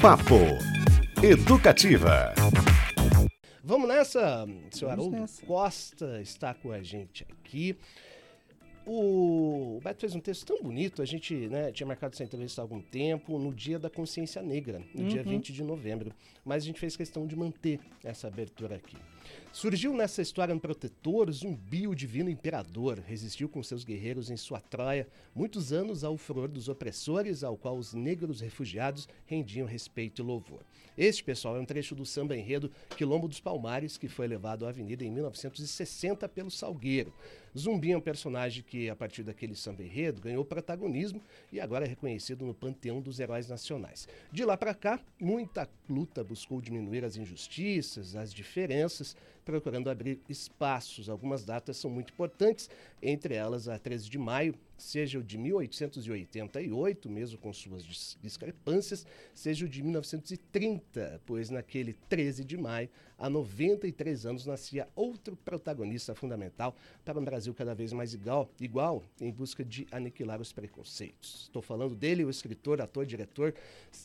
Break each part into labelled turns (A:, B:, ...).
A: Papo Educativa.
B: Vamos nessa, senhor Haroldo Costa está com a gente aqui. O Beto fez um texto tão bonito, a gente né, tinha marcado essa entrevista há algum tempo, no dia da consciência negra, no uhum. dia 20 de novembro. Mas a gente fez questão de manter essa abertura aqui. Surgiu nessa história um protetor, zumbi, o divino imperador, resistiu com seus guerreiros em sua Troia, muitos anos ao furor dos opressores, ao qual os negros refugiados rendiam respeito e louvor. Este, pessoal, é um trecho do samba enredo Quilombo dos Palmares, que foi levado à avenida em 1960 pelo Salgueiro. Zumbi é um personagem que, a partir daquele samba enredo, ganhou protagonismo e agora é reconhecido no panteão dos heróis nacionais. De lá para cá, muita luta buscou diminuir as injustiças, as diferenças, procurando abrir espaços. Algumas datas são muito importantes, entre elas a 13 de maio, seja o de 1888, mesmo com suas discrepâncias, seja o de 1930, pois naquele 13 de maio, há 93 anos, nascia outro protagonista fundamental para um Brasil cada vez mais igual, igual em busca de aniquilar os preconceitos. Estou falando dele, o escritor, ator, diretor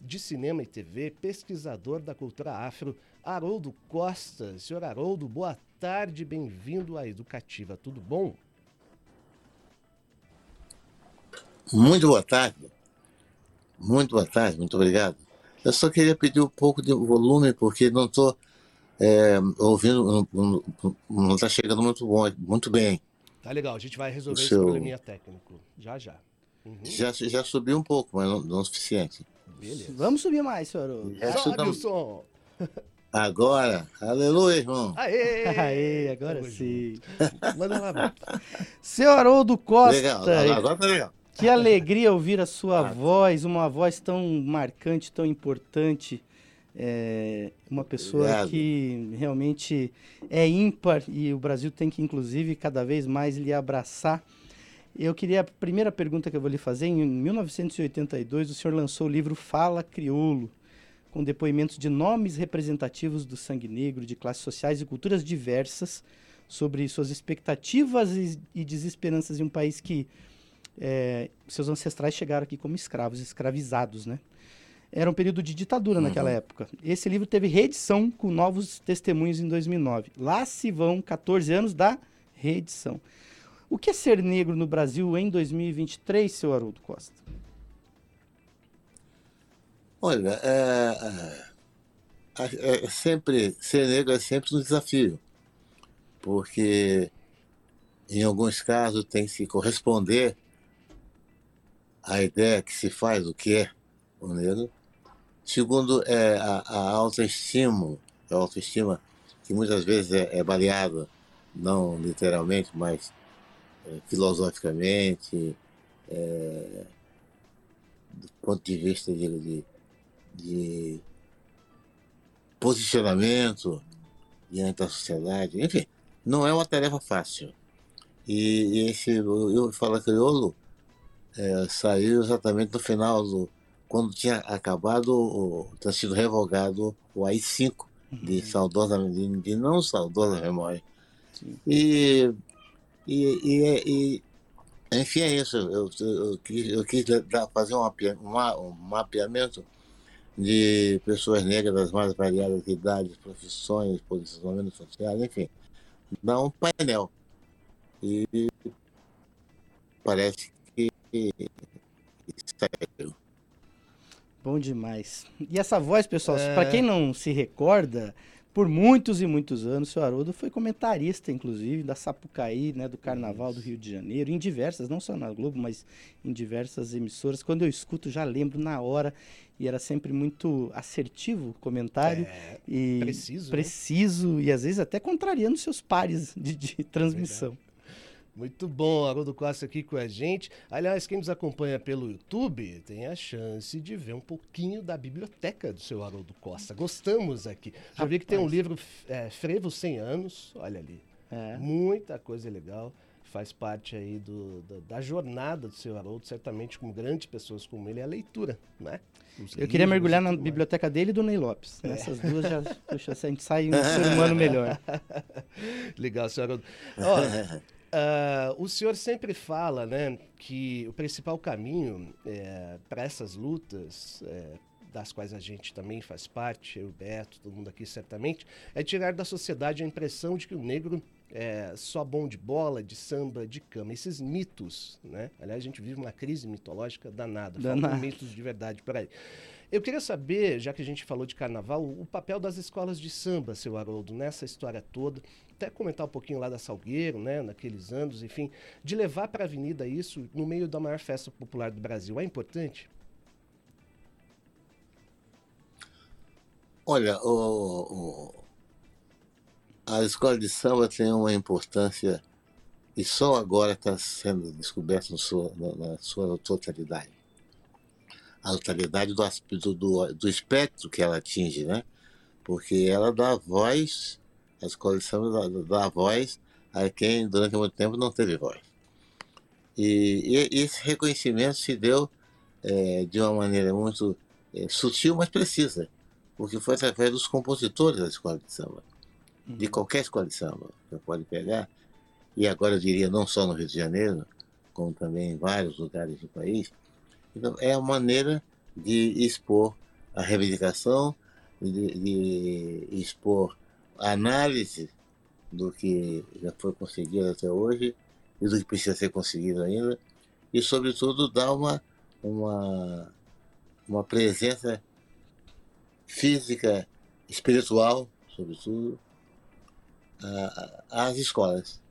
B: de cinema e TV, pesquisador da cultura afro, Haroldo Costa. Senhor Haroldo, boa tarde, bem-vindo à Educativa. Tudo bom?
C: Muito boa tarde. Muito boa tarde, muito obrigado. Eu só queria pedir um pouco de volume, porque não estou é, ouvindo, não está chegando muito bom, muito bem.
B: Tá legal, a gente vai resolver o esse seu... probleminha técnico, já já.
C: Uhum. Já, já subiu um pouco, mas não, não o suficiente.
D: Beleza. Vamos subir mais, senhor.
B: Sobe o som.
C: Agora, aleluia, irmão.
D: Aê, Aê agora sim. Manda lá, Seu Haroldo Costa. Legal, agora tá legal. Que alegria ouvir a sua ah. voz, uma voz tão marcante, tão importante. É uma pessoa Obrigado. que realmente é ímpar e o Brasil tem que, inclusive, cada vez mais lhe abraçar. Eu queria, a primeira pergunta que eu vou lhe fazer, em 1982, o senhor lançou o livro Fala Crioulo com depoimentos de nomes representativos do sangue negro, de classes sociais e culturas diversas, sobre suas expectativas e, e desesperanças em um país que é, seus ancestrais chegaram aqui como escravos, escravizados, né? Era um período de ditadura uhum. naquela época. Esse livro teve reedição com novos testemunhos em 2009. Lá se vão 14 anos da reedição. O que é ser negro no Brasil em 2023, seu Haroldo Costa?
C: Olha, é, é, é, sempre ser negro é sempre um desafio, porque em alguns casos tem que corresponder à ideia que se faz do que é o negro. Segundo, é a, a autoestima, a autoestima que muitas vezes é, é baleada, não literalmente, mas é, filosoficamente, é, do ponto de vista de, de de posicionamento diante da sociedade. Enfim, não é uma tarefa fácil. E, e esse Eu Fala Crioulo é, saiu exatamente no final do. quando tinha acabado, tinha sido revogado o AI-5 de uhum. saudosa, de, de não saudosa memória. E, e, e, e, enfim, é isso. Eu, eu, eu quis, eu quis fazer um, um mapeamento de pessoas negras das mais variadas idades, profissões, posicionamentos sociais, enfim. Dá um painel. E parece que saiu.
D: Bom demais. E essa voz, pessoal, é... para quem não se recorda, por muitos e muitos anos, o seu Haroldo foi comentarista, inclusive, da Sapucaí, né, do Carnaval do Rio de Janeiro, em diversas, não só na Globo, mas em diversas emissoras. Quando eu escuto, já lembro na hora, e era sempre muito assertivo o comentário. É, e preciso. Né? Preciso, né? e às vezes até contrariando seus pares de, de transmissão. É
B: muito bom, Haroldo Costa aqui com a gente. Aliás, quem nos acompanha pelo YouTube tem a chance de ver um pouquinho da biblioteca do seu Haroldo Costa. Gostamos aqui. Já vi que tem um livro é, Frevo 100 anos, olha ali. É. Muita coisa legal. Faz parte aí do, do, da jornada do seu Haroldo, certamente com grandes pessoas como ele, é a leitura, né?
D: Os Eu queria mergulhar na biblioteca dele e do Ney Lopes. É. Essas duas já, puxa, a gente sai um ser humano melhor.
B: Legal, senhor Haroldo. Ó, Uh, o senhor sempre fala né, que o principal caminho é, para essas lutas, é, das quais a gente também faz parte, eu, Beto, todo mundo aqui certamente, é tirar da sociedade a impressão de que o negro é só bom de bola, de samba, de cama. Esses mitos, né? Aliás, a gente vive uma crise mitológica danada. Danada. mitos de verdade por aí. Eu queria saber, já que a gente falou de carnaval, o papel das escolas de samba, seu Haroldo, nessa história toda. Até comentar um pouquinho lá da Salgueiro, né, naqueles anos, enfim, de levar para a avenida isso no meio da maior festa popular do Brasil. É importante?
C: Olha, o, o, a escola de samba tem uma importância e só agora está sendo descoberta na, na sua totalidade a totalidade do, do, do espectro que ela atinge, né? Porque ela dá voz, a escola de samba dá, voz a quem durante muito tempo não teve voz. E, e esse reconhecimento se deu é, de uma maneira muito é, sutil, mas precisa, porque foi através dos compositores da escola de samba, uhum. de qualquer escola de samba, você pode pegar, e agora eu diria não só no Rio de Janeiro, como também em vários lugares do país, então, é a maneira de expor a reivindicação, de, de expor análise do que já foi conseguido até hoje e do que precisa ser conseguido ainda, e, sobretudo, dar uma, uma, uma presença física, espiritual, sobretudo, às escolas,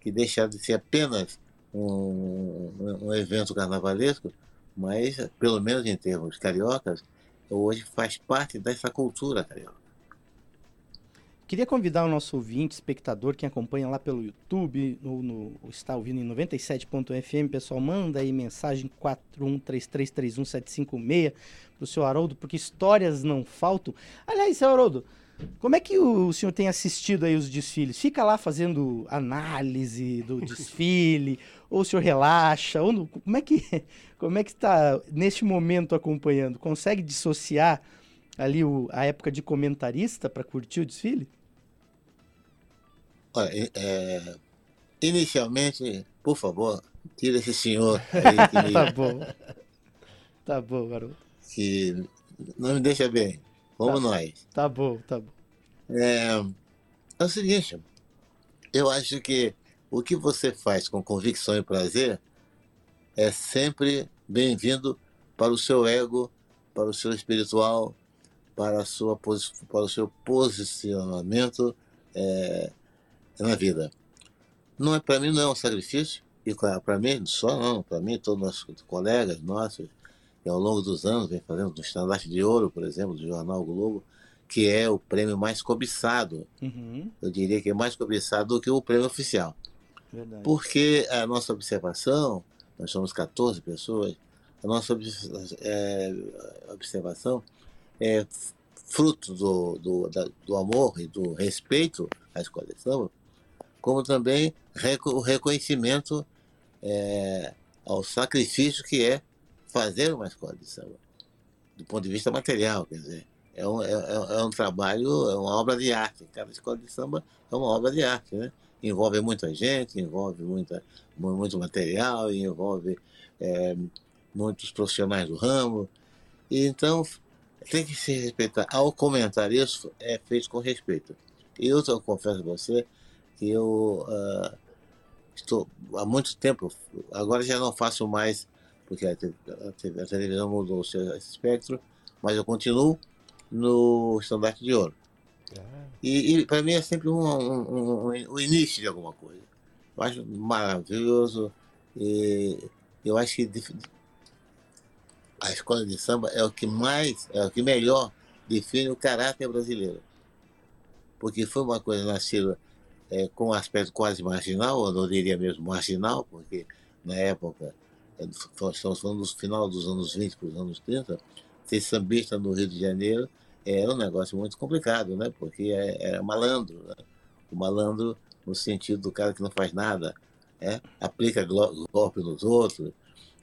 C: que deixaram de ser apenas um, um evento carnavalesco mas, pelo menos em termos cariocas, hoje faz parte dessa cultura carioca.
D: Queria convidar o nosso ouvinte, espectador, quem acompanha lá pelo YouTube, ou no, está ouvindo em 97.fm, pessoal, manda aí mensagem 4133317756 para o seu Haroldo, porque histórias não faltam. Aliás, seu Haroldo, como é que o senhor tem assistido aí os desfiles? Fica lá fazendo análise do desfile, ou o senhor relaxa? Ou como é que como é que está neste momento acompanhando? Consegue dissociar ali o, a época de comentarista para curtir o desfile?
C: Olha, é, inicialmente, por favor, tira esse senhor aí
D: que me, Tá bom. Tá bom, garoto.
C: Que não me deixa bem. Como
D: tá,
C: nós.
D: Tá bom, tá bom.
C: É, é o seguinte, eu acho que o que você faz com convicção e prazer é sempre bem-vindo para o seu ego, para o seu espiritual, para, a sua, para o seu posicionamento é, na vida. Não é para mim não é um sacrifício e para mim só não, para mim todos os nossos colegas nossos que ao longo dos anos vem fazendo no estandarte de ouro, por exemplo, do jornal Globo, que é o prêmio mais cobiçado. Uhum. Eu diria que é mais cobiçado do que o prêmio oficial. Verdade. Porque a nossa observação, nós somos 14 pessoas, a nossa é, observação é fruto do, do, da, do amor e do respeito à escola de samba, como também o reconhecimento é, ao sacrifício que é fazer uma escola de samba, do ponto de vista material, quer dizer, é um, é, é, é um trabalho, é uma obra de arte. Cada escola de samba é uma obra de arte, né? Envolve muita gente, envolve muita, muito material, envolve é, muitos profissionais do ramo. E, então, tem que se respeitar. Ao comentar isso, é feito com respeito. Eu, eu confesso a você eu uh, estou há muito tempo, agora já não faço mais porque a, a, a televisão mudou o seu espectro, mas eu continuo no estandarte de ouro. Ah. E, e para mim é sempre um, um, um, um, início de alguma coisa. Eu acho maravilhoso. E eu acho que a escola de samba é o que mais, é o que melhor define o caráter brasileiro. Porque foi uma coisa nascida é, com um aspecto quase marginal, eu não diria mesmo marginal, porque na época estamos falando do final dos anos 20 para os anos 30, ser sambista no Rio de Janeiro era um negócio muito complicado, né? Porque é, era malandro. Né? O malandro no sentido do cara que não faz nada, é? aplica golpe nos outros,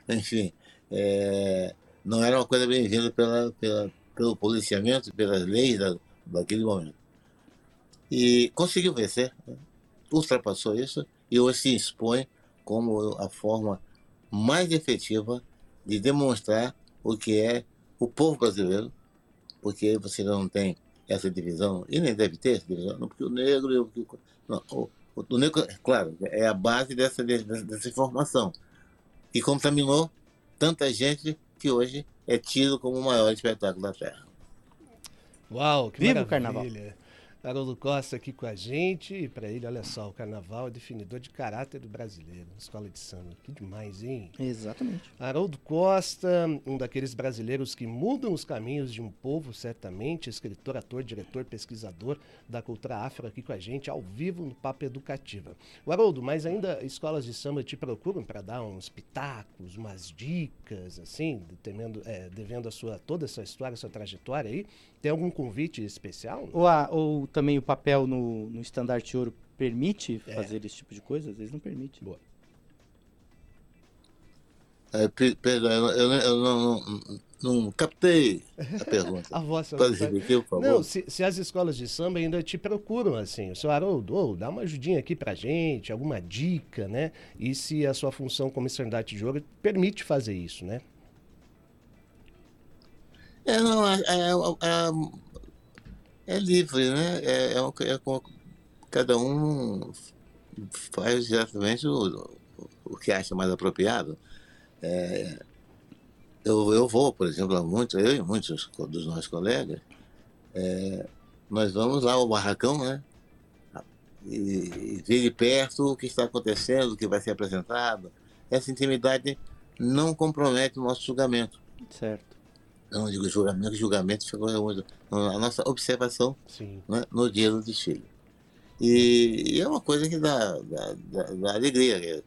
C: enfim. É, não era uma coisa bem-vinda pela, pela, pelo policiamento, pelas leis da, daquele momento. E conseguiu vencer, né? ultrapassou isso e hoje se expõe como a forma mais efetiva de demonstrar o que é o povo brasileiro porque você não tem essa divisão, e nem deve ter essa divisão, não porque o negro e o. Não, o, o negro, claro, é a base dessa, dessa, informação. E contaminou tanta gente que hoje é tido como o maior espetáculo da Terra.
B: Uau, que Viva maravilha. o carnaval! Haroldo Costa aqui com a gente. E para ele, olha só, o carnaval é definidor de caráter do brasileiro. Escola de samba. Que demais, hein?
D: Exatamente.
B: Haroldo Costa, um daqueles brasileiros que mudam os caminhos de um povo, certamente. Escritor, ator, diretor, pesquisador da cultura afro aqui com a gente, ao vivo no Papo Educativa. O Haroldo, mas ainda escolas de samba te procuram para dar uns pitacos, umas dicas, assim, temendo, é, devendo a sua, toda essa história, a sua trajetória aí? Tem algum convite especial?
D: Ou, a, ou também o papel no, no estandarte ouro permite é. fazer esse tipo de coisa? Às vezes não permite. Boa.
C: É, perdão, eu, eu, eu não, não, não, captei a pergunta. a vossa Pode repetir, por favor?
B: Não, se, se, as escolas de samba ainda te procuram assim, o senhor Haroldo, oh, dá uma ajudinha aqui pra gente, alguma dica, né? E se a sua função como estandarte de ouro permite fazer isso, né?
C: É, não, é, é, é, é livre, né? É, é, é, cada um faz exatamente o, o que acha mais apropriado. É, eu, eu vou, por exemplo, muito, eu e muitos dos nossos colegas, é, nós vamos lá ao barracão, né? E, e ver de perto o que está acontecendo, o que vai ser apresentado. Essa intimidade não compromete o nosso julgamento.
D: Certo
C: eu não digo julgamento, julgamento ficou a nossa observação né, no dia do desfile. E, e, é uma coisa que dá, dá, dá, dá alegria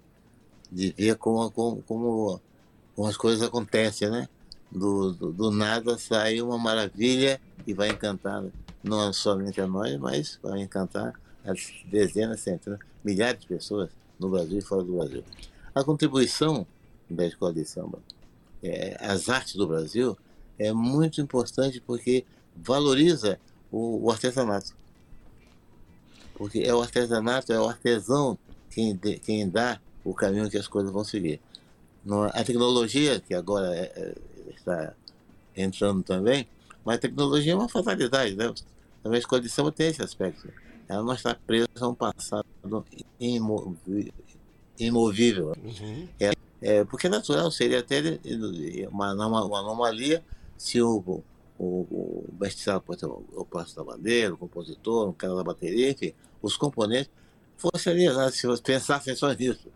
C: de ver como, como, como, como, as coisas acontecem, né? Do, do, do, nada sai uma maravilha e vai encantar não somente a nós, mas vai encantar as dezenas, centenas, milhares de pessoas no Brasil e fora do Brasil. A contribuição da escola de samba, é, as artes do Brasil, é muito importante porque valoriza o, o artesanato. Porque é o artesanato, é o artesão quem, de, quem dá o caminho que as coisas vão seguir. A tecnologia, que agora é, é, está entrando também, mas a tecnologia é uma fatalidade, né? Também a escola de samba tem esse aspecto. Ela não está presa a um passado imovível. Uhum. É, é, porque é natural, seria até uma, uma, uma anomalia se o, o, o best-seller, o Passo da Bandeira, o compositor, o cara da bateria, enfim, os componentes, fossem ali, né, se você pensassem só nisso.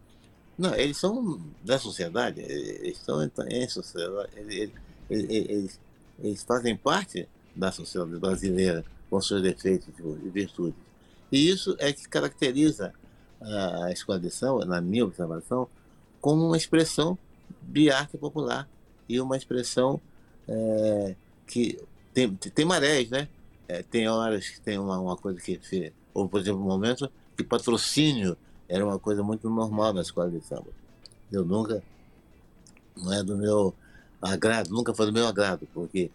C: Não, eles são da sociedade, eles estão em sociedade, eles, eles, eles, fazem parte da sociedade brasileira com seus defeitos e virtudes. E isso é que caracteriza a escola de samba, na minha observação, como uma expressão de arte popular e uma expressão é, que tem, tem marés, né? É, tem horas que tem uma, uma coisa que, ou por exemplo, um momento que patrocínio era uma coisa muito normal na escola de samba. Eu nunca, não é do meu agrado, nunca foi do meu agrado, porque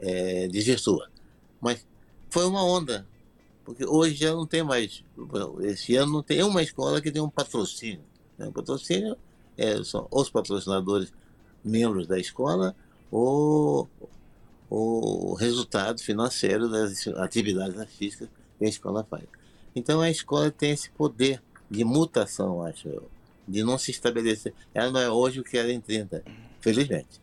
C: é, desvirtua. Mas foi uma onda, porque hoje já não tem mais, esse ano não tem uma escola que tem um patrocínio. Né? Patrocínio é, são os patrocinadores membros da escola o, o resultado financeiro das atividades artísticas que a escola faz. Então a escola tem esse poder de mutação, acho eu, de não se estabelecer. Ela não é hoje o que era em 30, felizmente.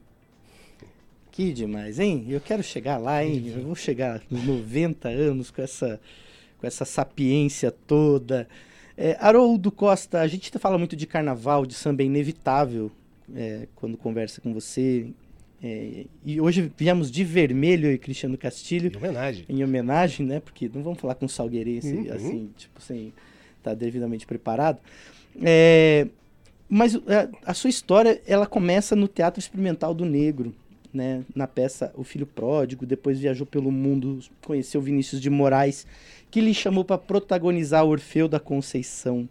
D: Que demais, hein? Eu quero chegar lá, hein? Eu vou chegar nos 90 anos com essa, com essa sapiência toda. É, Haroldo Costa, a gente fala muito de carnaval, de samba, é inevitável é, quando conversa com você, é, e hoje viemos de vermelho e Cristiano Castilho.
B: Em homenagem.
D: Em homenagem, né? Porque não vamos falar com salgueirense uhum. assim, tipo, sem estar tá devidamente preparado. É, mas a, é, a, sua história, ela começa no Teatro Experimental do Negro, né? Na peça O Filho Pródigo, depois viajou pelo mundo, conheceu Vinícius de Moraes, que lhe chamou para protagonizar Orfeu da Conceição.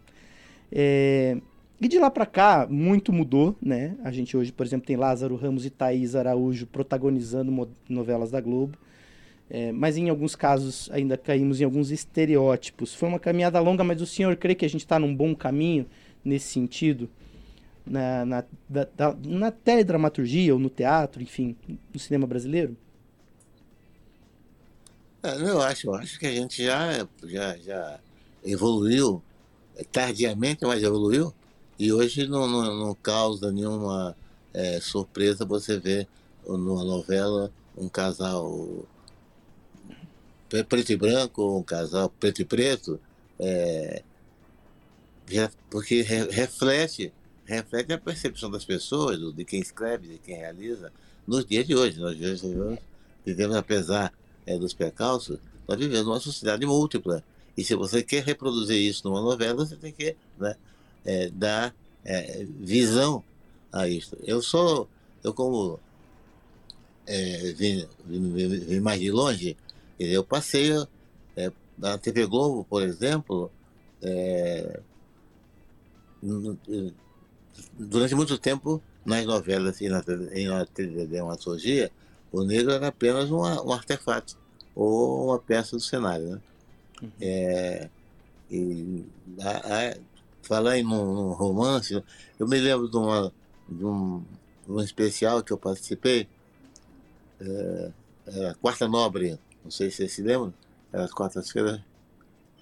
D: É, e de lá para cá, muito mudou, né? A gente hoje, por exemplo, tem Lázaro Ramos e Thaís Araújo protagonizando novelas da Globo. É, mas em alguns casos ainda caímos em alguns estereótipos. Foi uma caminhada longa, mas o senhor crê que a gente está num bom caminho nesse sentido? Na, na, da, da, na teledramaturgia ou no teatro, enfim, no cinema brasileiro?
C: É, eu acho, eu acho que a gente já, já, já evoluiu, é, tardiamente, mas evoluiu, e hoje não, não, não causa nenhuma é, surpresa você ver numa novela um casal preto e branco, um casal preto e preto, é, porque re, reflete, reflete a percepção das pessoas, de quem escreve, de quem realiza, nos dias de hoje. Nós vivemos, apesar é, dos percalços, nós vivemos numa sociedade múltipla. E se você quer reproduzir isso numa novela, você tem que né, é, dar é, visão a isso. Eu sou, eu como é, vim, vim, vim, mais de longe, eu passei é, na TV Globo, por exemplo, é, durante muito tempo nas novelas e na, em na dramaturgia, o negro era apenas uma, um artefato ou uma peça do cenário. Né? Uhum. É, e a, a, falar em um, um, romance, eu me lembro de, uma, de, um, um especial que eu participei, é, era Quarta Nobre, não sei se vocês se lembram, era as quartas-feiras,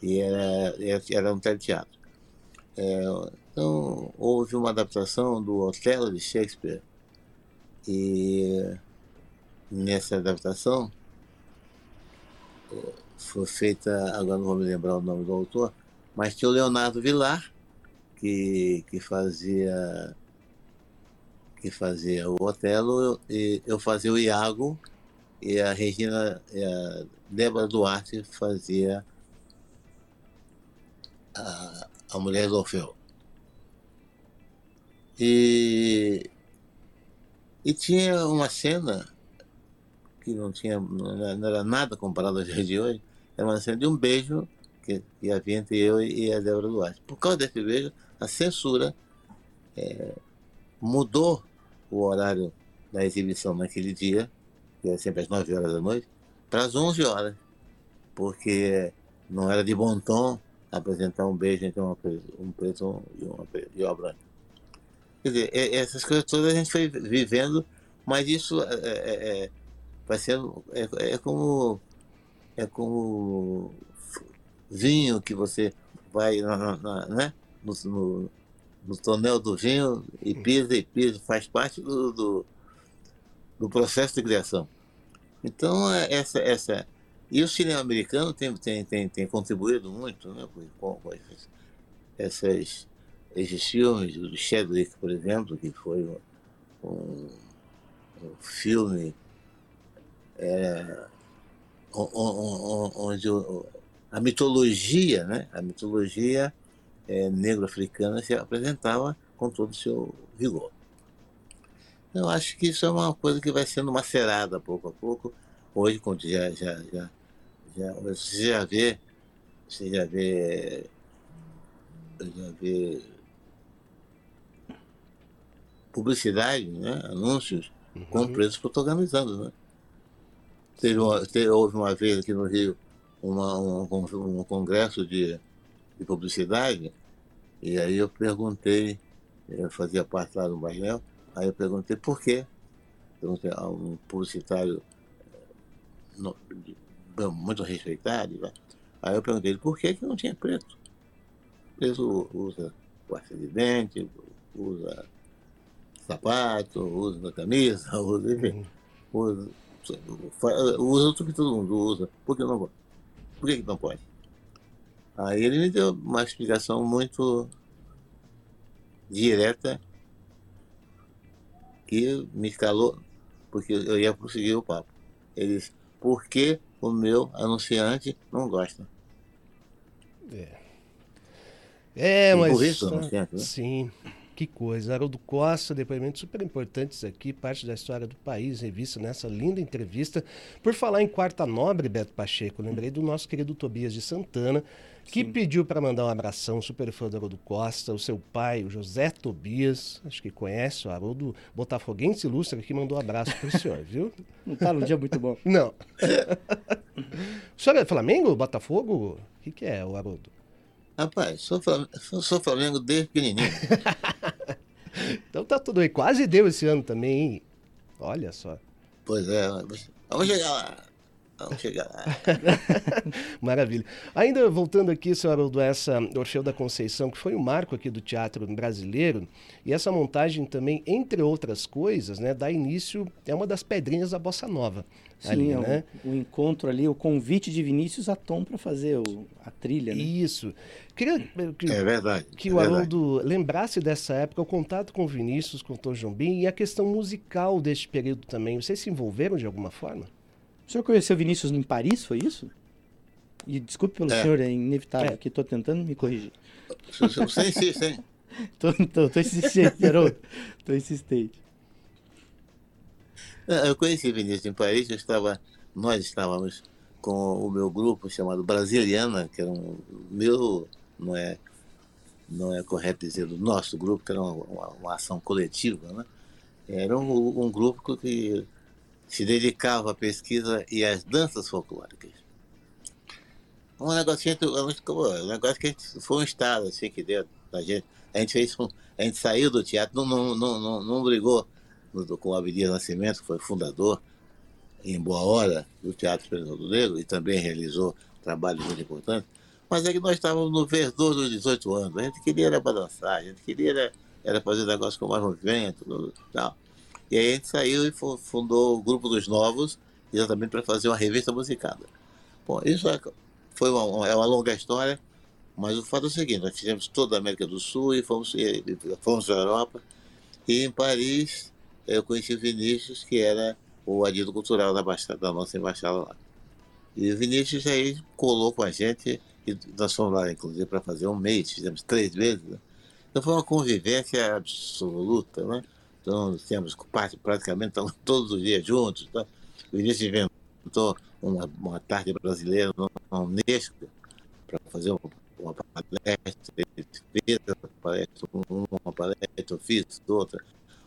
C: e era, era um teleteatro. É, então, houve uma adaptação do Otelo de Shakespeare, e nessa adaptação foi feita, agora não vou me lembrar o nome do autor, mas tinha o Leonardo Vilar, que, que fazia que fazia o Otelo, e eu fazia o Iago, e a Regina, e a Débora Duarte fazia a, a mulher do Orfeu. E, e tinha uma cena que não tinha não era nada comparado dias de hoje, era uma cena de um beijo que, que havia entre eu e a Débora Duarte. Por causa desse beijo, a censura é, mudou o horário da exibição naquele dia, que era sempre às 9 horas da noite, para as 11 horas, porque não era de bom tom apresentar um beijo entre uma, um preto e uma, e uma branca. Quer dizer, essas coisas todas a gente foi vivendo, mas isso é, é, é vai ser é, é como é como vinho que você vai na, na, né? No, no, no, tonel do vinho e pisa e pisa, faz parte do, do, do processo de criação. Então, é, essa, essa. E o cinema americano tem, tem, tem, tem contribuído muito né, com, com essas, essas, esses filmes, o Chadwick, por exemplo, que foi um, um, um filme é, onde a mitologia, né, a mitologia é, negro-africana se apresentava com todo o seu vigor. Eu acho que isso é uma coisa que vai sendo macerada pouco a pouco. Hoje, quando já, já, já, já você já vê, você já vê, já vê publicidade, né? anúncios uhum. com preços protagonizando. Né? Teve uma, teve, houve uma vez aqui no Rio uma, um, um congresso de, de publicidade, e aí eu perguntei, eu fazia parte lá do Bairro, aí eu perguntei por quê. Perguntei a um publicitário muito respeitado, né? aí eu perguntei por que, que não tinha preto. Preto usa pasta de dente, usa sapato, usa camisa, usa, enfim, usa usa tudo que todo mundo usa. Por que não pode? Por que, não pode? Aí ele me deu uma explicação muito direta que me calou, porque eu ia prosseguir o papo. Ele disse, por que o meu anunciante não gosta?
B: É. É, mas. Isso, anunciante, né? Sim. Que coisa. Haroldo Costa, depoimentos super importantes aqui, parte da história do país, revista nessa linda entrevista. Por falar em Quarta Nobre, Beto Pacheco, lembrei do nosso querido Tobias de Santana, que Sim. pediu para mandar um abração, super fã do Haroldo Costa, o seu pai, o José Tobias, acho que conhece o Haroldo Botafoguense Ilustre, que mandou um abraço para o senhor, viu?
D: Não tá num dia muito bom.
B: Não. o senhor é Flamengo, Botafogo? O que, que é o Haroldo?
C: Rapaz, sou Flamengo, sou Flamengo desde pequenininho.
B: então tá tudo aí. Quase deu esse ano também, hein? Olha só.
C: Pois é, vamos chegar lá. Vamos chegar lá.
B: Maravilha. Ainda voltando aqui, senhor Haroldo, essa Orfeu da Conceição, que foi um marco aqui do teatro brasileiro, e essa montagem também, entre outras coisas, né, dá início, é uma das pedrinhas da Bossa Nova.
D: Sim, ali, é né? o, o, encontro ali, o convite de Vinícius a Tom para fazer o, a trilha. Né?
B: Isso. Queria
C: que, é verdade.
B: Que
C: é
B: o Haroldo lembrasse dessa época, o contato com o Vinícius, com o Tom Jobim e a questão musical deste período também. Vocês se envolveram de alguma forma?
D: O senhor conheceu Vinícius em Paris, foi isso? E desculpe pelo é. senhor, é inevitável, é. que estou tentando me corrigir.
C: Hein?
D: tô, tô, tô insistente, Haroldo. tô insistente.
C: Eu conheci Vinícius em Paris, eu estava, nós estávamos com o meu grupo chamado Brasiliana, que era um meu, não é, não é correto dizer do nosso grupo, que era uma, uma, uma ação coletiva, né? Era um, um, grupo que se dedicava à pesquisa e às danças folclóricas. Um negocinho, um negócio que gente, foi um estado assim que deu da gente. A gente fez a gente saiu do teatro, não, não, não, não, não brigou com o Abdias Nascimento, que foi fundador em boa hora do Teatro Esperança do Negro e também realizou trabalhos muito importantes. Mas é que nós estávamos no verdor dos 18 anos. A gente queria era balançar, a gente queria era, era fazer negócio com mais movimento tal. E aí a gente saiu e fundou o Grupo dos Novos, exatamente para fazer uma revista musicada. Bom, isso é, foi uma, é uma longa história, mas o fato é o seguinte, nós fizemos toda a América do Sul e fomos, e, fomos para a Europa. E em Paris eu conheci o Vinícius, que era o adido cultural da, da nossa embaixada lá. E o Vinícius aí colou com a gente, e nós fomos lá, inclusive, para fazer um mês, fizemos três vezes. Né? Então foi uma convivência absoluta, né? Então, temos praticamente todos os dias juntos. Tá? O Vinícius inventou uma, uma tarde brasileira na Unesco para fazer uma, uma palestra, ele fez uma palestra, uma palestra, eu fiz outra,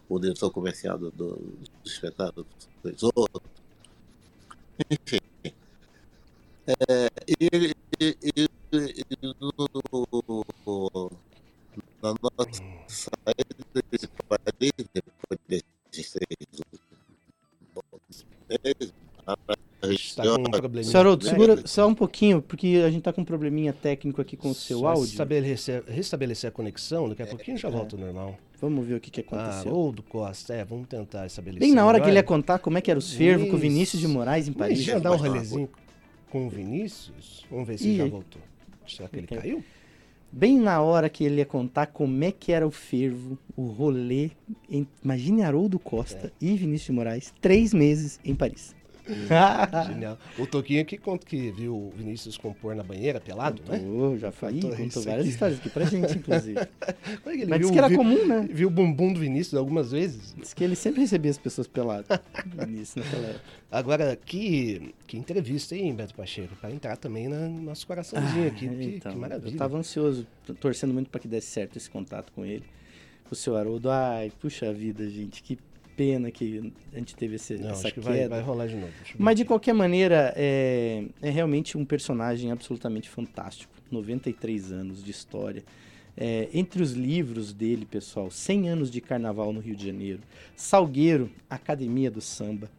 C: o diretor comercial do, do, do espetáculo fez outra. Enfim. É, e ele, ele, no, na nossa saída de Paris, depois desses três
D: Está com um probleminha. Saroldo, segura só um pouquinho, porque a gente está com um probleminha técnico aqui com o seu só áudio.
B: Restabelecer, restabelecer a conexão, daqui a pouquinho já é. volta ao normal.
D: Vamos ver o que, que aconteceu. Ah,
B: ou do Costa, é, vamos tentar estabelecer.
D: Bem na hora melhor. que ele ia contar como é que era os fervos com o Vinícius de Moraes em Paris.
B: Deixa eu dar um rolezinho com o Vinícius. Vamos ver se e já voltou. Será que ele okay. caiu?
D: Bem na hora que ele ia contar como é que era o fervo, o rolê. Imagine Haroldo Costa é. e Vinícius de Moraes, três meses em Paris.
B: Genial. O Toquinho aqui conta que viu o Vinícius compor na banheira pelado,
D: contou, né? Já foi, contou, contou várias aqui. histórias aqui pra gente, inclusive. Mas viu, disse que era viu, comum, né?
B: Viu o bumbum do Vinícius algumas vezes.
D: Diz que ele sempre recebia as pessoas peladas. Vinícius naquela época.
B: Agora, que, que entrevista, hein, Beto Pacheco? Para entrar também no nosso coraçãozinho ah, aqui. Que, então, que maravilha.
D: Eu tava ansioso, torcendo muito para que desse certo esse contato com ele. O seu Haroldo, ai, puxa vida, gente, que pena que a gente teve esse, Não, essa queda.
B: Vai, vai, rolar de novo.
D: Mas de qualquer maneira, é, é realmente um personagem absolutamente fantástico. 93 anos de história. É, entre os livros dele, pessoal, 100 anos de carnaval no Rio de Janeiro, Salgueiro, Academia do Samba,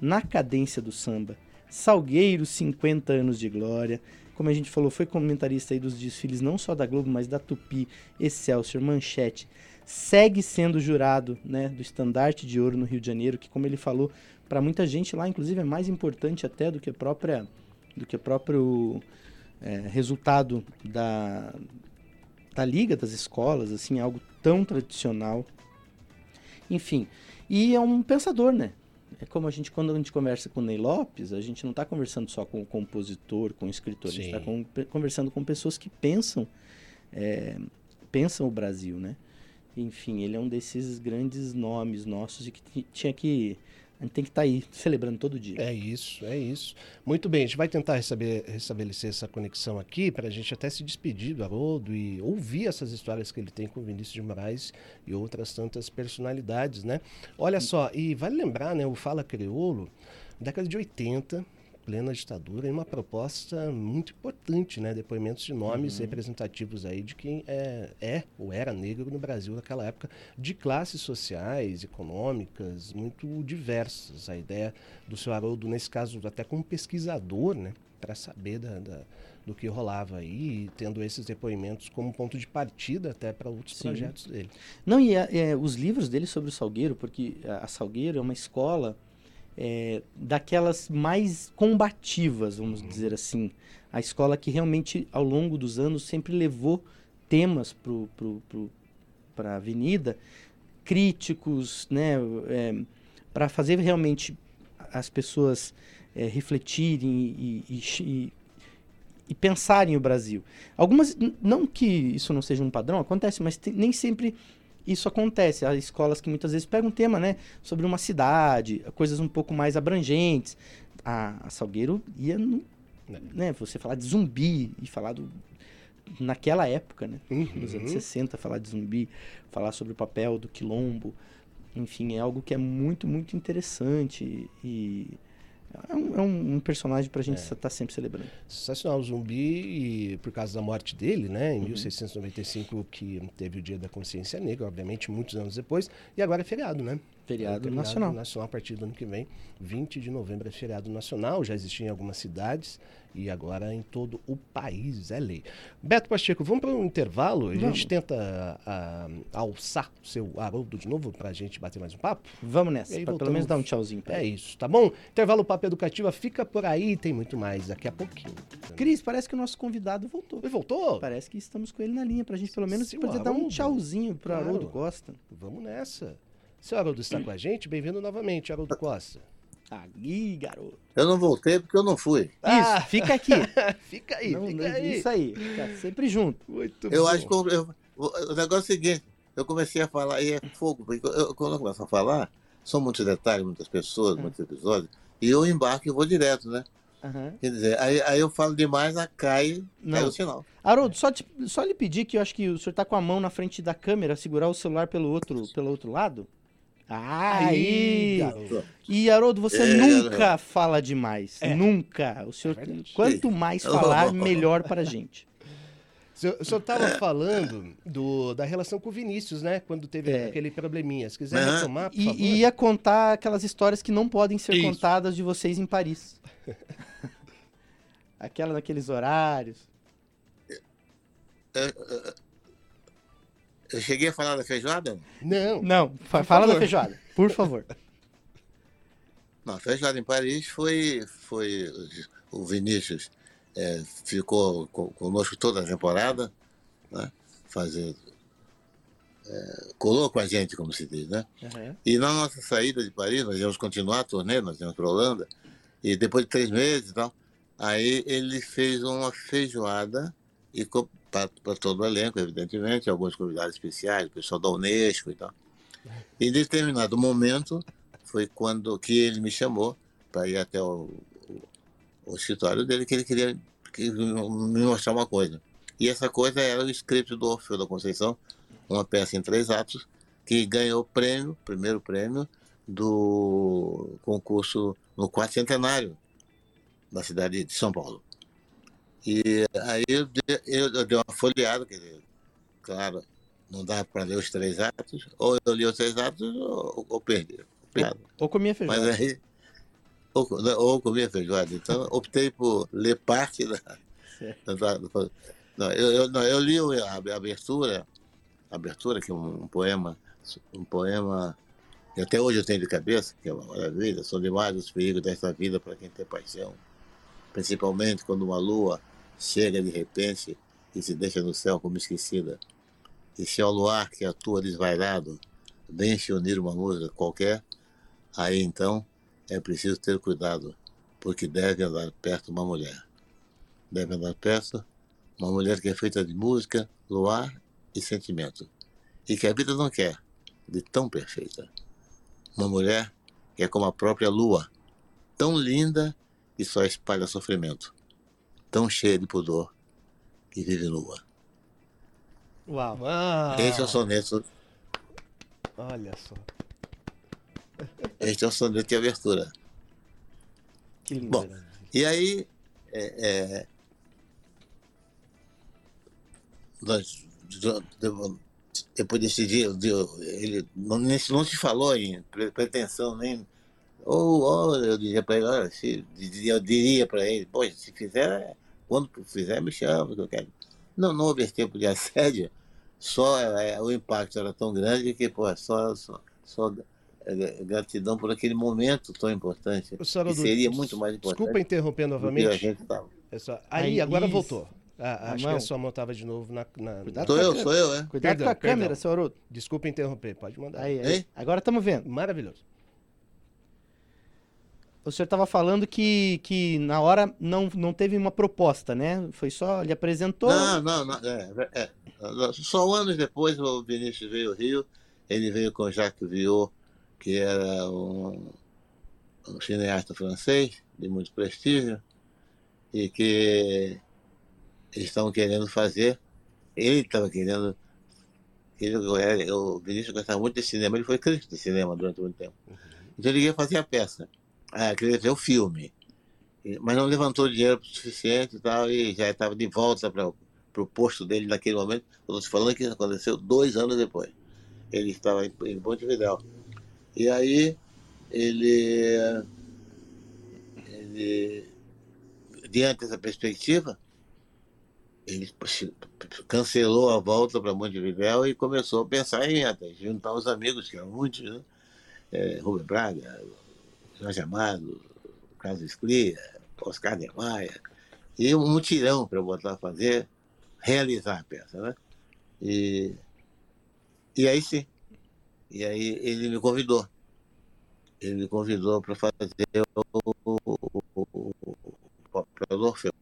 D: Na Cadência do Samba, Salgueiro, 50 anos de glória. Como a gente falou, foi comentarista aí dos desfiles não só da Globo, mas da Tupi, Excelsior, Manchete segue sendo jurado né, do estandarte de ouro no Rio de Janeiro, que como ele falou, para muita gente lá, inclusive, é mais importante até do que a própria do que o próprio é, resultado da, da liga das escolas, assim, algo tão tradicional. Enfim, e é um pensador, né? É como a gente, quando a gente conversa com o Ney Lopes, a gente não está conversando só com o compositor, com o escritor, Sim. a gente está conversando com pessoas que pensam, é, pensam o Brasil, né? Enfim, ele é um desses grandes nomes nossos e que tinha que a gente tem que estar tá aí celebrando todo dia.
B: É isso, é isso. Muito bem, a gente vai tentar restabelecer essa conexão aqui para a gente até se despedir do Haroldo e ouvir essas histórias que ele tem com Vinícius de Moraes e outras tantas personalidades, né? Olha só, e vale lembrar, né, o Fala Crioulo, década de 80, plena ditadura, e uma proposta muito importante, né? Depoimentos de nomes uhum. representativos aí de quem é, é ou era negro no Brasil naquela época, de classes sociais, econômicas, muito diversas. A ideia do senhor Haroldo, nesse caso, até como pesquisador, né? Para saber da, da do que rolava aí, tendo esses depoimentos como ponto de partida até para outros Sim. projetos dele.
D: Não, e é, é, os livros dele sobre o Salgueiro, porque a Salgueiro é uma escola é, daquelas mais combativas, vamos uhum. dizer assim. A escola que realmente, ao longo dos anos, sempre levou temas para a avenida, críticos, né, é, para fazer realmente as pessoas é, refletirem e, e, e, e, pensarem o Brasil. Algumas, não que isso não seja um padrão, acontece, mas tem, nem sempre isso acontece. Há escolas que muitas vezes pegam um tema, né, sobre uma cidade, coisas um pouco mais abrangentes. A, a Salgueiro ia, no, é. né, você falar de zumbi e falar do, naquela época, né, uhum. nos anos 60, falar de zumbi, falar sobre o papel do quilombo, enfim, é algo que é muito, muito interessante e é um, é um, personagem pra gente estar é. tá sempre celebrando.
B: Sensacional. O Zumbi, por causa da morte dele, né, em uhum. 1695, que teve o Dia da Consciência Negra, obviamente, muitos anos depois, e agora é feriado, né?
D: Feriado, feriado nacional.
B: nacional a partir do ano que vem. 20 de novembro é feriado nacional, já existia em algumas cidades e agora em todo o país é lei. Beto Pacheco, vamos para um intervalo? A gente tenta a, a, alçar o seu Haroldo de novo para a gente bater mais um papo?
D: Vamos nessa, para pelo menos dar um tchauzinho.
B: É isso, tá bom? Intervalo Papo Educativa fica por aí, tem muito mais daqui a pouquinho.
D: Cris, parece que o nosso convidado voltou.
B: Ele voltou?
D: Parece que estamos com ele na linha, para a gente pelo menos poder dar um tchauzinho para claro. Haroldo Costa.
B: Vamos nessa. Seu Haroldo está com a gente, bem-vindo novamente, Haroldo Costa.
D: Aí, garoto.
C: Eu não voltei porque eu não fui.
D: Ah. Isso, fica aqui.
B: fica aí, não, fica aí.
D: Isso aí, fica sempre junto.
C: Muito eu bom. acho que eu, eu, o negócio é o seguinte, eu comecei a falar, e é fogo, porque eu, quando eu começo a falar, são muitos detalhes, muitas pessoas, muitos episódios, e eu embarco e vou direto, né? Uhum. Quer dizer, aí, aí eu falo demais, a cai, não. cai o sinal.
D: Haroldo, só, te, só lhe pedir que eu acho que o senhor está com a mão na frente da câmera, segurar o celular pelo outro, pelo outro lado. Aí! E Haroldo, você é, nunca é. fala demais. É. Nunca. O senhor, é quanto mais falar, melhor para a gente.
B: O senhor estava falando do, da relação com o Vinícius, né? Quando teve é. aquele probleminha. Se quiser uhum. retomar, por
D: e,
B: favor.
D: E ia contar aquelas histórias que não podem ser Isso. contadas de vocês em Paris. Aquela naqueles horários.
C: É, é, eu cheguei a falar da feijoada?
B: Não.
D: Não, fala favor. da feijoada, por favor.
C: Não, a feijoada em Paris foi, foi o Vinícius é, ficou conosco toda a temporada, né? Fazendo, é, colou com a gente, como se diz, né? Uhum. E na nossa saída de Paris, nós íamos continuar a turnê, nós íamos para a Holanda, e depois de três meses e tal, aí ele fez uma feijoada e para todo o elenco, evidentemente, alguns convidados especiais, o pessoal da Unesco e tal. E em determinado momento foi quando que ele me chamou para ir até o, o, o, escritório dele, que ele queria que, me mostrar uma coisa. E essa coisa era o script do Orfeu da Conceição, uma peça em três atos, que ganhou o prêmio, primeiro prêmio, do concurso no quarto centenário da cidade de São Paulo. E aí eu dei, eu dei uma folheada, quer dizer, claro, não dava para ler os três atos, ou eu li os três atos ou, ou perdi.
D: Ou, ou comia feijoada.
C: Mas aí, ou, ou comia feijoada. Então optei por ler parte da. da, da não, eu, eu, não, eu li a abertura, a abertura, que é um, um poema, um poema que até hoje eu tenho de cabeça, que é uma maravilha, são demais os perigos desta vida para quem tem paixão. Principalmente quando uma lua chega de repente e se deixa no céu como esquecida. E se ao luar que atua desvairado vem se unir uma música qualquer, aí então é preciso ter cuidado, porque deve andar perto uma mulher. Deve andar perto uma mulher que é feita de música, luar e sentimento, e que a vida não quer de tão perfeita. Uma mulher que é como a própria lua, tão linda e só espalha sofrimento tão cheia de pudor que vive nua.
D: Uau!
C: Esse é o soneto.
B: Olha só.
C: Este é o soneto de abertura. Que lindo. Bom, e aí, é, é, nós, depois desse dia, ele não, não se falou em pretensão nem. Ou, ou eu diria para ele, se, eu diria para ele, poxa, se fizer, quando fizer, me chama, que eu quero. Não, não houve esse tempo de assédio, só é, o impacto era tão grande que, pô, só, só, só é, gratidão por aquele momento tão importante. que seria muito mais importante.
B: Desculpa interromper novamente. A gente tava. É só... Aí, agora isso. voltou. Ah, acho mão. que a sua mão estava de novo na. na...
C: Cuidado sou eu, sou eu, é.
D: Cuidado perdão, com a câmera, perdão. seu Haroldo.
B: Desculpa interromper, pode mandar.
D: Aí, aí. Agora estamos vendo.
B: Maravilhoso.
D: O senhor estava falando que, que na hora não, não teve uma proposta, né? Foi só, ele apresentou.
C: Não, não, não é, é, Só anos depois o Vinícius veio ao Rio, ele veio com Jacques Viot, que era um, um cineasta francês de muito prestígio, e que eles estavam querendo fazer, ele estava querendo. Ele, o Vinícius gostava muito de cinema, ele foi crítico de cinema durante muito tempo. Uhum. Então ele ia fazer a peça, ah, queria ver o filme, mas não levantou dinheiro suficiente e tal, e já estava de volta para o posto dele naquele momento. Estou te falando que isso aconteceu dois anos depois. Ele estava em, em Montevidéu. E aí ele, ele diante dessa perspectiva, ele cancelou a volta para Montevidéu e começou a pensar em até juntar os amigos, que eram muitos, né? É, Rubem Braga, Jorge Amado, Carlos Esclia, Oscar de Maia, e um mutirão para botar a fazer, realizar a peça, né? E, e aí sim, e aí ele me convidou. Ele me convidou para fazer o papel do Orfeu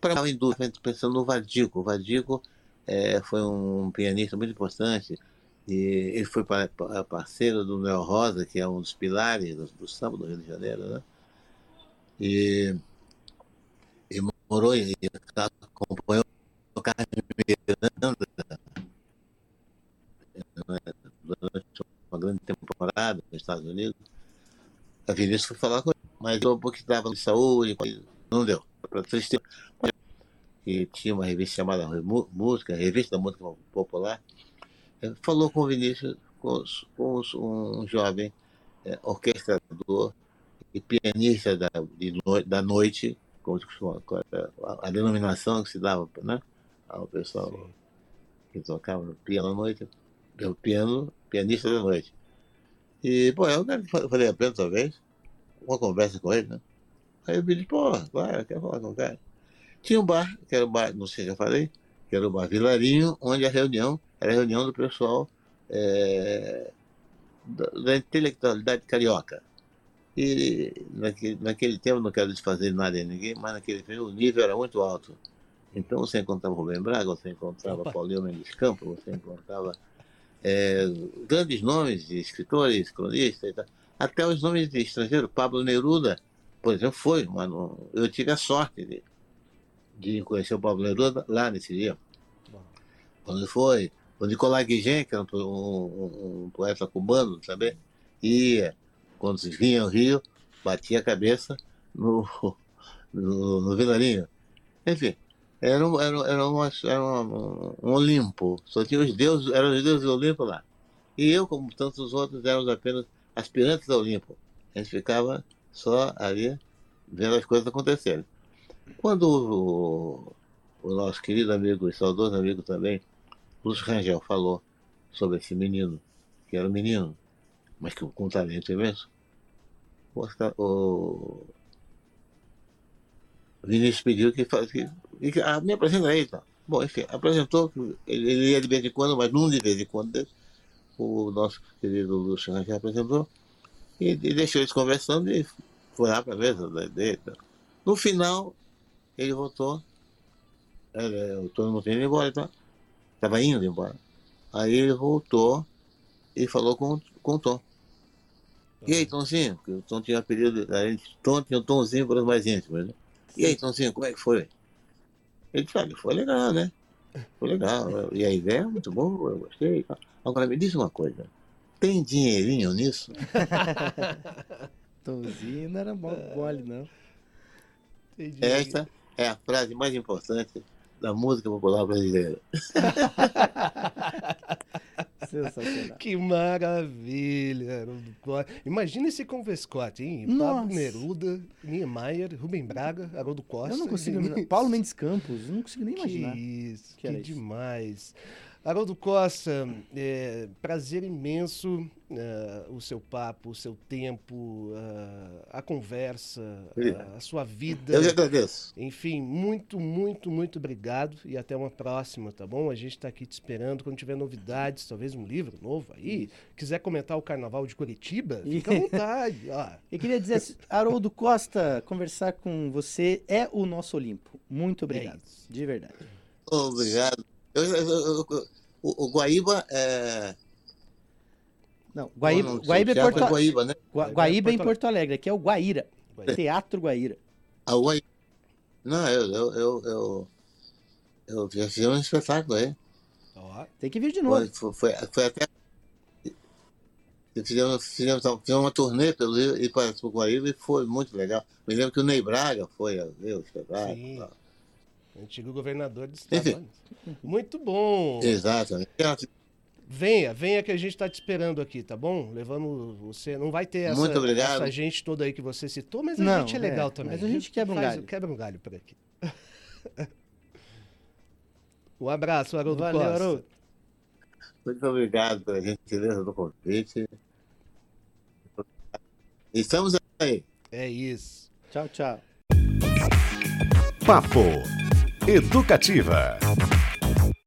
C: para em dúvida, pensando no Vadico. O Vadico é, foi um pianista muito importante e ele foi parceiro do Neo Rosa, que é um dos pilares do, samba do Rio de Janeiro, né? E, e morou e acompanhou o Carlos Miranda durante uma grande temporada nos Estados Unidos. A Vinícius foi falar com ele, mas eu porque estava de saúde, não deu. Para tristeza que tinha uma revista chamada Música, Revista da Música Popular, falou com o Vinícius, com, com um jovem é, orquestrador e pianista da, no, da noite, como a, a, denominação que se dava né, ao pessoal Sim. que tocava no piano à noite, o piano, pianista da noite. E, pô, eu falei a pena talvez, uma conversa com ele, né? Aí eu pedi, pô, vai, quer falar com o cara? Tinha um bar, que era o bar, não sei se já falei, que era o bar Vilarinho, onde a reunião era a reunião do pessoal é, da, da, intelectualidade carioca. E naquele, naquele tempo, não quero desfazer nada em ninguém, mas naquele tempo o nível era muito alto. Então você encontrava Rubem Braga, você encontrava Opa. Paulinho Mendes Campos, você encontrava é, grandes nomes de escritores, cronistas e tal. Até os nomes de estrangeiros, Pablo Neruda, por exemplo, foi, mas não, eu tive a sorte de, de conhecer o Pablo Neruda lá nesse dia. Quando foi, o Nicolai Guigen, que era um, um, um, poeta cubano também, ia, quando vinha ao Rio, batia a cabeça no, no, no Vilarinho. Enfim, era, um, era, era, uma, era um, um Olimpo, só tinha os deuses, eram os deuses do Olimpo lá. E eu, como tantos outros, éramos apenas aspirantes ao Olimpo. A gente ficava só ali vendo as coisas acontecerem. Quando o, o nosso querido amigo e saudoso amigo também, Lúcio Rangel, falou sobre esse menino, que era um menino, mas que com talento imenso, o, o Vinícius pediu que, que, que ah, me apresenta aí. Tá. Bom, enfim, apresentou, ele, ele ia de vez em quando, mas não de vez em quando, o nosso querido Lúcio Rangel apresentou, e, e deixou eles conversando e foi lá para a mesa dele. Tá. No final, ele voltou. É, o não tinha ido embora, tá? Tava indo embora. Aí ele voltou e falou com, com o Tom. E aí, Tomzinho? Porque o Tom tinha um apelido. Tom tinha um Tomzinho para os mais íntimos, né? E aí, Tomzinho, como é que foi? Ele disse, foi legal, né? Foi legal. E a ideia é muito boa, eu gostei. Agora me diz uma coisa. Tem dinheirinho nisso?
D: Tomzinho não era mole, não.
C: Entendi. Esta é a frase mais importante da música popular brasileira.
B: Sensacional. Que maravilha. Imagina esse Converscote, hein? Nossa. Pablo Neruda, Niemeyer, Rubem Braga, Haroldo Costa.
D: Eu não consigo. Paulo Mendes Campos, eu não consigo nem imaginar.
B: Que isso, que, que demais. Isso. Haroldo Costa, é, prazer imenso uh, o seu papo, o seu tempo, uh, a conversa, uh, a sua vida.
C: Eu que agradeço.
B: Enfim, muito, muito, muito obrigado e até uma próxima, tá bom? A gente está aqui te esperando. Quando tiver novidades, talvez um livro novo aí, quiser comentar o Carnaval de Curitiba, fica à vontade. Ó.
D: Eu queria dizer, Haroldo Costa, conversar com você é o nosso Olimpo. Muito obrigado, é de verdade.
C: Obrigado. Eu, eu, eu, o, o, Guaíba é.
D: Não, Guaíba, não, Guaíba é Porto Alegre. Guaíba, né? Gua, Guaíba é em Porto Alegre, aqui é o Guaíra. Guaíra. Teatro Guaíra.
C: Ah, o Guaíra. Não, eu, eu, eu, eu, eu já fiz um espetáculo aí.
D: Tem que vir de novo.
C: Foi, foi, foi até. Fizemos, fizemos, fizemos uma turnê pelo Rio e para o Guaíba e foi muito legal. Me lembro que o Ney Braga foi a ver o espetáculo.
B: Antigo governador de estado. Muito bom.
C: Exatamente.
B: Venha, venha que a gente está te esperando aqui, tá bom? Levando você. Não vai ter essa,
C: Muito obrigado.
B: essa gente toda aí que você citou, mas a não, gente é legal é, também.
D: Mas a gente quebra um Faz, galho.
B: Quebra um galho por aqui. um abraço, Haroldo
D: Valeu,
B: Costa.
D: Haroldo.
C: Muito obrigado pela gentileza do convite. Estamos aí.
B: É isso.
D: Tchau, tchau.
A: Papo Educativa.